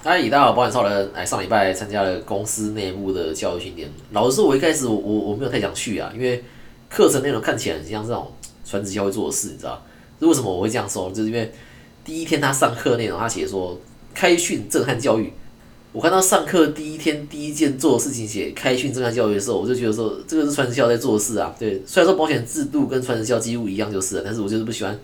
嗨，大家好，保险超人。哎，上礼拜参加了公司内部的教育训练。老实说，我一开始我我没有太想去啊，因为课程内容看起来很像这种传直销会做的事，你知道？为什么我会这样说？就是因为第一天他上课内容，他写说开训震撼教育。我看到上课第一天第一件做的事情写开训震撼教育的时候，我就觉得说这个是传直销在做的事啊。对，虽然说保险制度跟传直销几乎一样就是了，但是我就是不喜欢。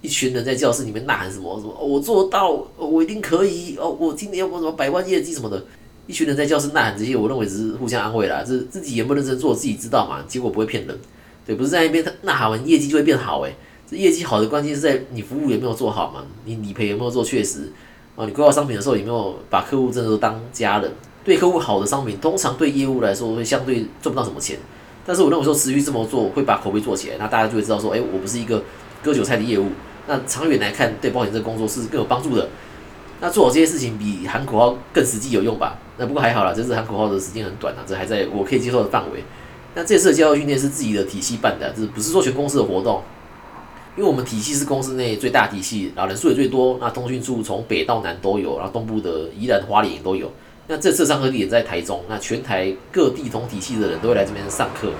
一群人在教室里面呐喊什么什么，我做到，我一定可以哦！我今年要什么百万业绩什么的。一群人在教室呐喊这些，我认为只是互相安慰啦，是自己也不认真做自己知道嘛，结果不会骗人。对，不是在那边呐喊完业绩就会变好诶。这业绩好的关键是在你服务有没有做好嘛？你理赔有没有做确实？哦，你规划商品的时候有没有把客户真的都当家人？对客户好的商品，通常对业务来说会相对赚不到什么钱。但是我认为说持续这么做会把口碑做起来，那大家就会知道说，哎，我不是一个割韭菜的业务。那长远来看，对保险这个工作是更有帮助的。那做好这些事情比喊口号更实际有用吧？那不过还好啦，这次喊口号的时间很短啊，这还在我可以接受的范围。那这次的教育训练是自己的体系办的，这不是说全公司的活动，因为我们体系是公司内最大体系，然后人数也最多。那通讯处从北到南都有，然后东部的宜兰花莲都有。那这次上课地点在台中，那全台各地同体系的人都会来这边上课。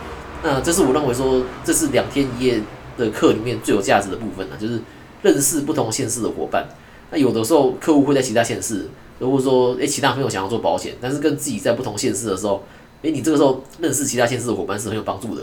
那这是我认为说，这是两天一夜的课里面最有价值的部分呢，就是。认识不同县市的伙伴，那有的时候客户会在其他县市，如果说诶其他朋友想要做保险，但是跟自己在不同县市的时候，诶你这个时候认识其他县市的伙伴是很有帮助的。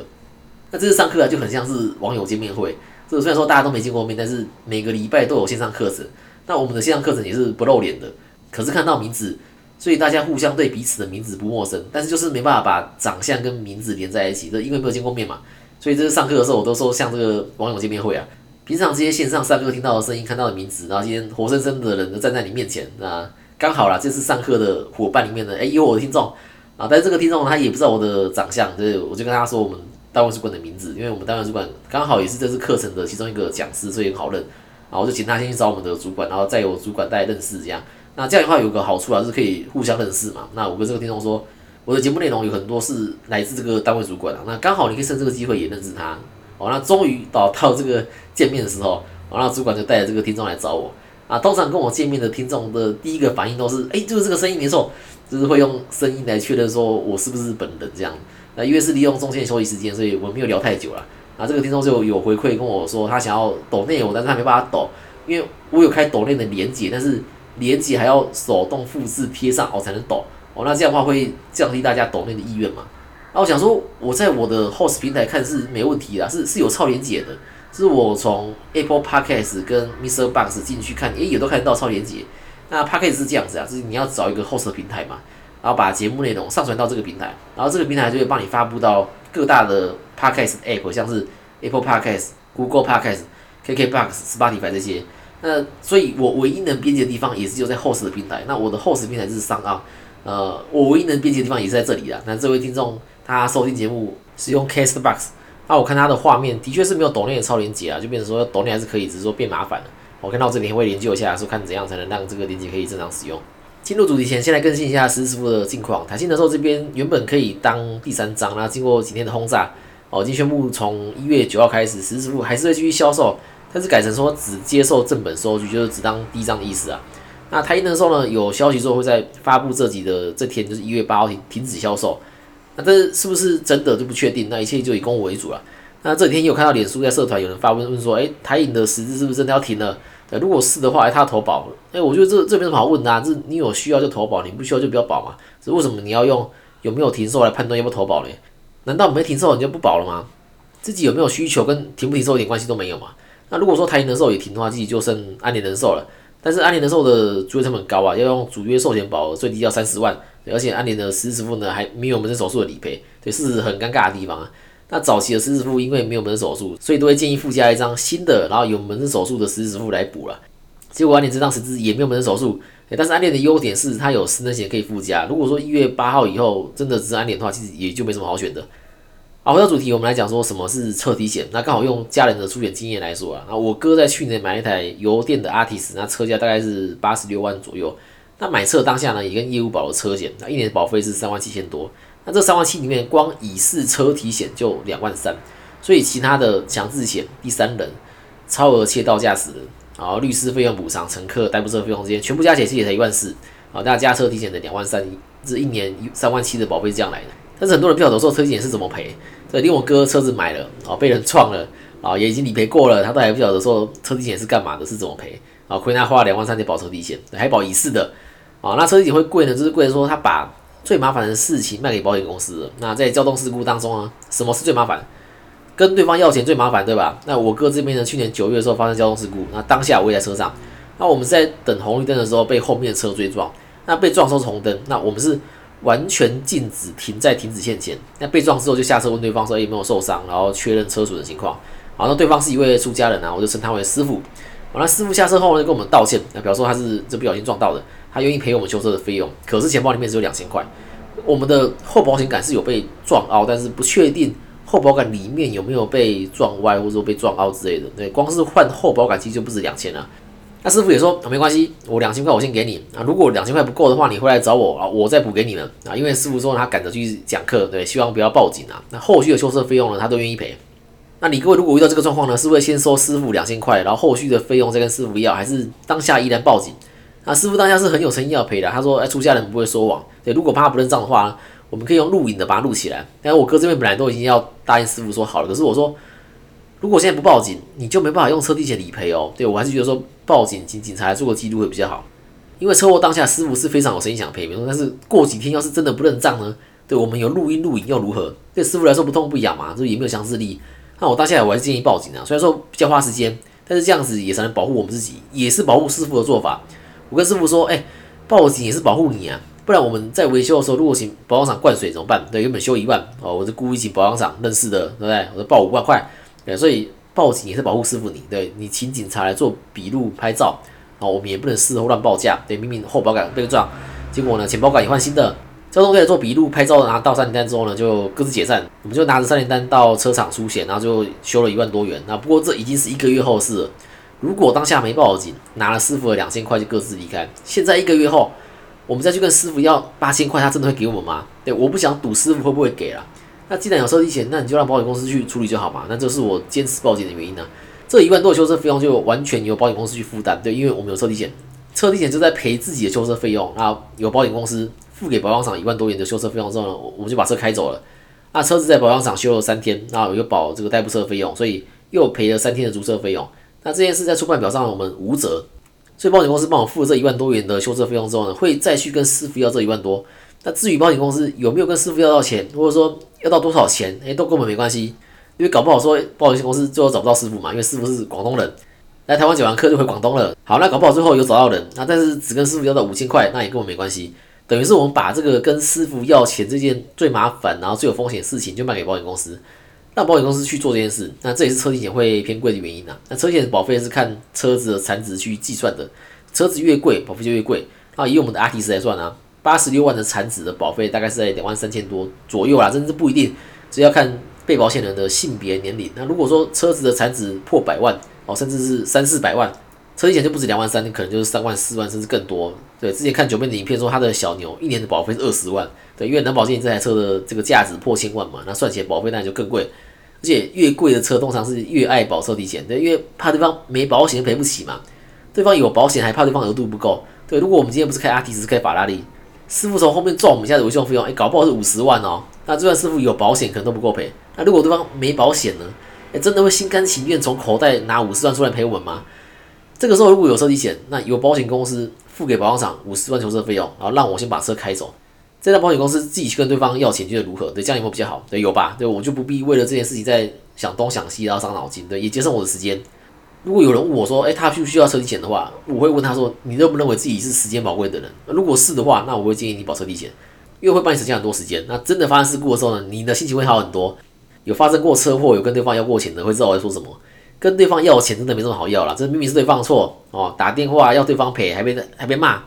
那这次上课啊就很像是网友见面会，这个虽然说大家都没见过面，但是每个礼拜都有线上课程。那我们的线上课程也是不露脸的，可是看到名字，所以大家互相对彼此的名字不陌生，但是就是没办法把长相跟名字连在一起，这因为没有见过面嘛，所以这次上课的时候我都说像这个网友见面会啊。平常这些线上上课听到的声音、看到的名字，然后今天活生生的人都站在你面前，那刚好啦，这次上课的伙伴里面呢，哎，有我的听众啊，但是这个听众他也不知道我的长相，所以我就跟他说我们单位主管的名字，因为我们单位主管刚好也是这次课程的其中一个讲师，所以很好认，然后我就请他先去找我们的主管，然后再由主管带认识这样。那这样的话有个好处啊，就是可以互相认识嘛。那我跟这个听众说，我的节目内容有很多是来自这个单位主管啊，那刚好你可以趁这个机会也认识他。哦，那终于到到这个见面的时候，哦，那主管就带着这个听众来找我。啊，通常跟我见面的听众的第一个反应都是，哎，就是这个声音没错，就是会用声音来确认说我是不是本人这样。那因为是利用中间休息时间，所以我没有聊太久了。啊，这个听众就有回馈跟我说，他想要抖内我，但是他没办法抖，因为我有开抖内的连接，但是连接还要手动复制贴上哦才能抖。哦，那这样的话会降低大家抖内的意愿嘛？那我想说，我在我的 host 平台看是没问题的，是是有超连接的，是我从 Apple Podcast 跟 Mr. Box 进去看，也也都看得到超连接。那 Podcast 是这样子啊，就是你要找一个 host 平台嘛，然后把节目内容上传到这个平台，然后这个平台就会帮你发布到各大的 Podcast App，像是 Apple Podcast、Google Podcast、KKBox、Spotify 这些。那所以我唯一能编辑的地方也是就在 host 的平台。那我的 host 平台是上岸，呃，我唯一能编辑的地方也是在这里的。那这位听众。他收听节目使用 Castbox，那我看他的画面的确是没有抖内的超连接啊，就变成说抖内还是可以，只是说变麻烦了。我看到这里会研究一下，说看怎样才能让这个连接可以正常使用。进入主题前，先来更新一下石师傅的近况。台新的时候这边原本可以当第三章，那经过几天的轰炸，哦，已经宣布从一月九号开始，石师傅还是会继续销售，但是改成说只接受正本收据，就是只当第一章的意思啊。那台新的时候呢，有消息说会在发布这集的这天，就是一月八号停停止销售。那这是不是真的就不确定？那一切就以公务为主了。那这几天有看到脸书在社团有人发问问说，哎，台影的十字是不是真的要停了？如果是的话，哎，他投保，哎，我觉得这这没什么好问的，这你有需要就投保，你不需要就不要保嘛。是为什么你要用有没有停售来判断要不要投保呢？难道没停售你就不保了吗？自己有没有需求跟停不停售一点关系都没有嘛？那如果说台银的寿也停的话，自己就剩安联人寿了。但是安联人寿的主约成本高啊，要用主约寿险保额最低要三十万。而且安联的实支付呢还没有门诊手术的理赔，对，是很尴尬的地方啊。那早期的实支付因为没有门诊手术，所以都会建议附加一张新的，然后有门诊手术的实支付来补了。结果安联这张实支也没有门诊手术，但是安联的优点是它有失能险可以附加。如果说一月八号以后真的是安联的话，其实也就没什么好选的。好，回到主题，我们来讲说什么是车体险。那刚好用家人的出险经验来说啊，那我哥在去年买一台油电的 Artis，那车价大概是八十六万左右。那买车当下呢，也跟业务保了车险，那一年保费是三万七千多。那这三万七里面，光乙式车体险就两万三，所以其他的强制险、第三人、超额窃盗驾驶人，然后律师费用补偿、乘客代步车费用这些，全部加起来其实也才一万四。好，大家加车体检的两万三，这一年三万七的保费是这样来的。但是很多人不晓得说车体检是怎么赔，所以连我哥车子买了啊，被人撞了啊，也已经理赔过了，他都还不晓得说车体检是干嘛的，是怎么赔啊？亏他花了两万三千保车体险，还保一次的啊。那车体检会贵呢，就是贵说他把最麻烦的事情卖给保险公司。那在交通事故当中啊，什么是最麻烦？跟对方要钱最麻烦，对吧？那我哥这边呢，去年九月的时候发生交通事故，那当下我也在车上，那我们在等红绿灯的时候被后面的车追撞，那被撞的时候是红灯，那我们是完全禁止停在停止线前。那被撞之后就下车问对方说有没有受伤，然后确认车主的情况。好，那对方是一位出家人啊，我就称他为师傅。好，那师傅下车后呢，跟我们道歉，那表示他是这不小心撞到的，他愿意赔我们修车的费用，可是钱包里面只有两千块。我们的后保险杆是有被撞凹，但是不确定。后保杆里面有没有被撞歪，或者说被撞凹之类的？对，光是换后保杆其实就不止两千了。那师傅也说啊没关系，我两千块我先给你啊。如果两千块不够的话，你回来找我啊，我再补给你们啊。因为师傅说他赶着去讲课，对，希望不要报警啊。那后续的修车费用呢，他都愿意赔。那你各位如果遇到这个状况呢，是会先收师傅两千块，然后后续的费用再跟师傅要，还是当下依然报警？那师傅当下是很有诚意要赔的，他说：哎，出家人不会说谎。对，如果怕不认账的话。我们可以用录影的把它录起来，但是我哥这边本来都已经要答应师傅说好了，可是我说如果现在不报警，你就没办法用车地险理赔哦。对我还是觉得说报警请警察来做个记录会比较好，因为车祸当下师傅是非常有诚意想赔，没错。但是过几天要是真的不认账呢？对我们有录音录影又如何？对师傅来说不痛不痒嘛，就也没有强制力。那我当下我还是建议报警啊，虽然说比较花时间，但是这样子也才能保护我们自己，也是保护师傅的做法。我跟师傅说，哎，报警也是保护你啊。不然我们在维修的时候，如果请保养厂灌水怎么办？对，原本修一万哦，我是故意请保养厂认识的，对不对？我报五万块，对，所以报警也是保护师傅你，对你请警察来做笔录拍照，啊，我们也不能事后乱报价，对，明明后保杆被撞，结果呢前保杆也换新的，交通队做笔录拍照，拿到三联单之后呢，就各自解散，我们就拿着三联单到车厂出险，然后就修了一万多元。那不过这已经是一个月后的事了，如果当下没报警，拿了师傅的两千块就各自离开，现在一个月后。我们再去跟师傅要八千块，他真的会给我们吗？对，我不想赌师傅会不会给了。那既然有收地钱，那你就让保险公司去处理就好嘛。那这是我坚持报警的原因呢。这一万多的修车费用就完全由保险公司去负担，对，因为我们有车体险，车体险就在赔自己的修车费用。那有保险公司付给保养厂一万多元的修车费用之后呢，我们就把车开走了。那车子在保养厂修了三天，那有保这个代步车费用，所以又赔了三天的租车费用。那这件事在出版表上我们无责。所以保险公司帮我付了这一万多元的修车费用之后呢，会再去跟师傅要这一万多。那至于保险公司有没有跟师傅要到钱，或者说要到多少钱，哎，都跟我们没关系。因为搞不好说保险公司最后找不到师傅嘛，因为师傅是广东人，来台湾讲完课就回广东了。好，那搞不好最后有找到人，那但是只跟师傅要到五千块，那也跟我没关系。等于是我们把这个跟师傅要钱这件最麻烦，然后最有风险的事情就卖给保险公司。让保险公司去做这件事，那这也是车险会偏贵的原因呐。那车险保费是看车子的残值去计算的，车子越贵，保费就越贵。那，以我们的阿迪斯来算啊，八十六万的产值的保费大概是在两万三千多左右啦，真的是不一定，这要看被保险人的性别、年龄。那如果说车子的产值破百万哦，甚至是三四百万，车险就不止两万三，可能就是三万、四万，甚至更多。对，之前看九妹的影片说，他的小牛一年的保费是二十万。对，因为南保险这台车的这个价值破千万嘛，那算起来保费那就更贵。而且越贵的车通常是越爱保车体险，对，因为怕对方没保险赔不起嘛。对方有保险还怕对方额度不够，对。如果我们今天不是开阿迪，只是，开法拉利，师傅从后面撞我们家的维修费用，哎，搞不好是五十万哦。那就算师傅有保险，可能都不够赔。那如果对方没保险呢？哎，真的会心甘情愿从口袋拿五十万出来赔我们吗？这个时候如果有车体险，那有保险公司付给保养厂五十万修车费用，然后让我先把车开走。再让保险公司自己去跟对方要钱，觉得如何？对，这样有没有比较好？对，有吧？对，我就不必为了这件事情再想东想西，然后伤脑筋，对，也节省我的时间。如果有人问我说，哎，他需不需要车体险的话，我会问他说，你认不认为自己是时间宝贵的人？如果是的话，那我会建议你保车体险，因为会帮你省下很多时间。那真的发生事故的时候呢，你的心情会好很多。有发生过车祸，有跟对方要过钱的，会知道我在说什么。跟对方要钱真的没这么好要了，这明明是对方错哦，打电话要对方赔，还被还被骂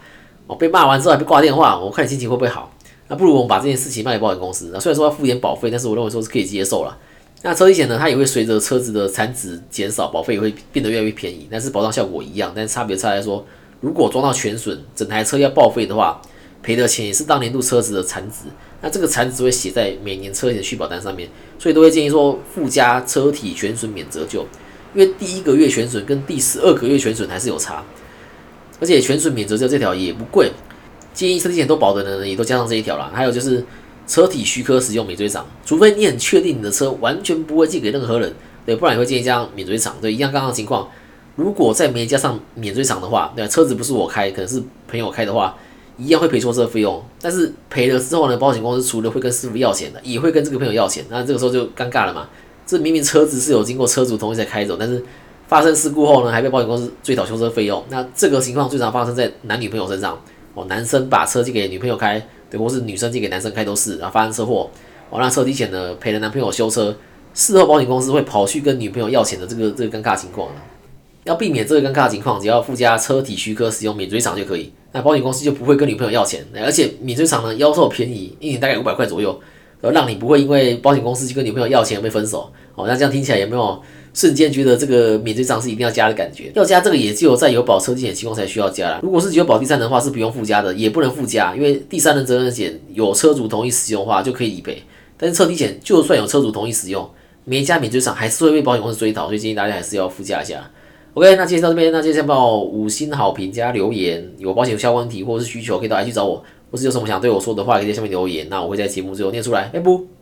哦，被骂完之后还被挂电话，我看你心情会不会好？那不如我们把这件事情卖给保险公司。那虽然说要付点保费，但是我认为说是可以接受了。那车体险呢，它也会随着车子的残值减少，保费也会变得越来越便宜，但是保障效果一样。但是差别差在说，如果撞到全损，整台车要报废的话，赔的钱也是当年度车子的残值。那这个残值会写在每年车险续保单上面，所以都会建议说附加车体全损免折旧，因为第一个月全损跟第十二个月全损还是有差，而且全损免折旧这条也不贵。建议车体险都保的人也都加上这一条啦。还有就是车体许可使用免追偿，除非你很确定你的车完全不会借给任何人，对，不然也会建议加免追偿。对，一样刚刚的情况，如果再没加上免追偿的话，对，车子不是我开，可能是朋友开的话，一样会赔错车费用。但是赔了之后呢，保险公司除了会跟师傅要钱的，也会跟这个朋友要钱，那这个时候就尴尬了嘛。这明明车子是有经过车主同意才开走，但是发生事故后呢，还被保险公司追讨修车费用。那这个情况最常发生在男女朋友身上哦，男生把车借给女朋友开，对，或是女生借给男生开都是，然后发生车祸，完了车体险呢赔了男朋友修车，事后保险公司会跑去跟女朋友要钱的这个这个尴尬情况。要避免这个尴尬情况，只要附加车体许可使用免追偿就可以，那保险公司就不会跟女朋友要钱，而且免追偿呢要售便宜，一年大概五百块左右。然后让你不会因为保险公司去跟女朋友要钱而被分手，哦，那这样听起来有没有瞬间觉得这个免税账是一定要加的感觉？要加这个也只有在有保车险情况才需要加啦。如果是只有保第三人的话是不用附加的，也不能附加，因为第三人责任险有车主同意使用的话就可以理赔，但是车体险就算有车主同意使用，没加免税账还是会被保险公司追讨，所以建议大家还是要附加一下。OK，那介绍到这边，那接下来帮我五星好评加留言，有保险相关问题或者是需求可以到 I 去找我。或是有什么想对我说的话，可以在下面留言，那我会在节目最后念出来。拜拜。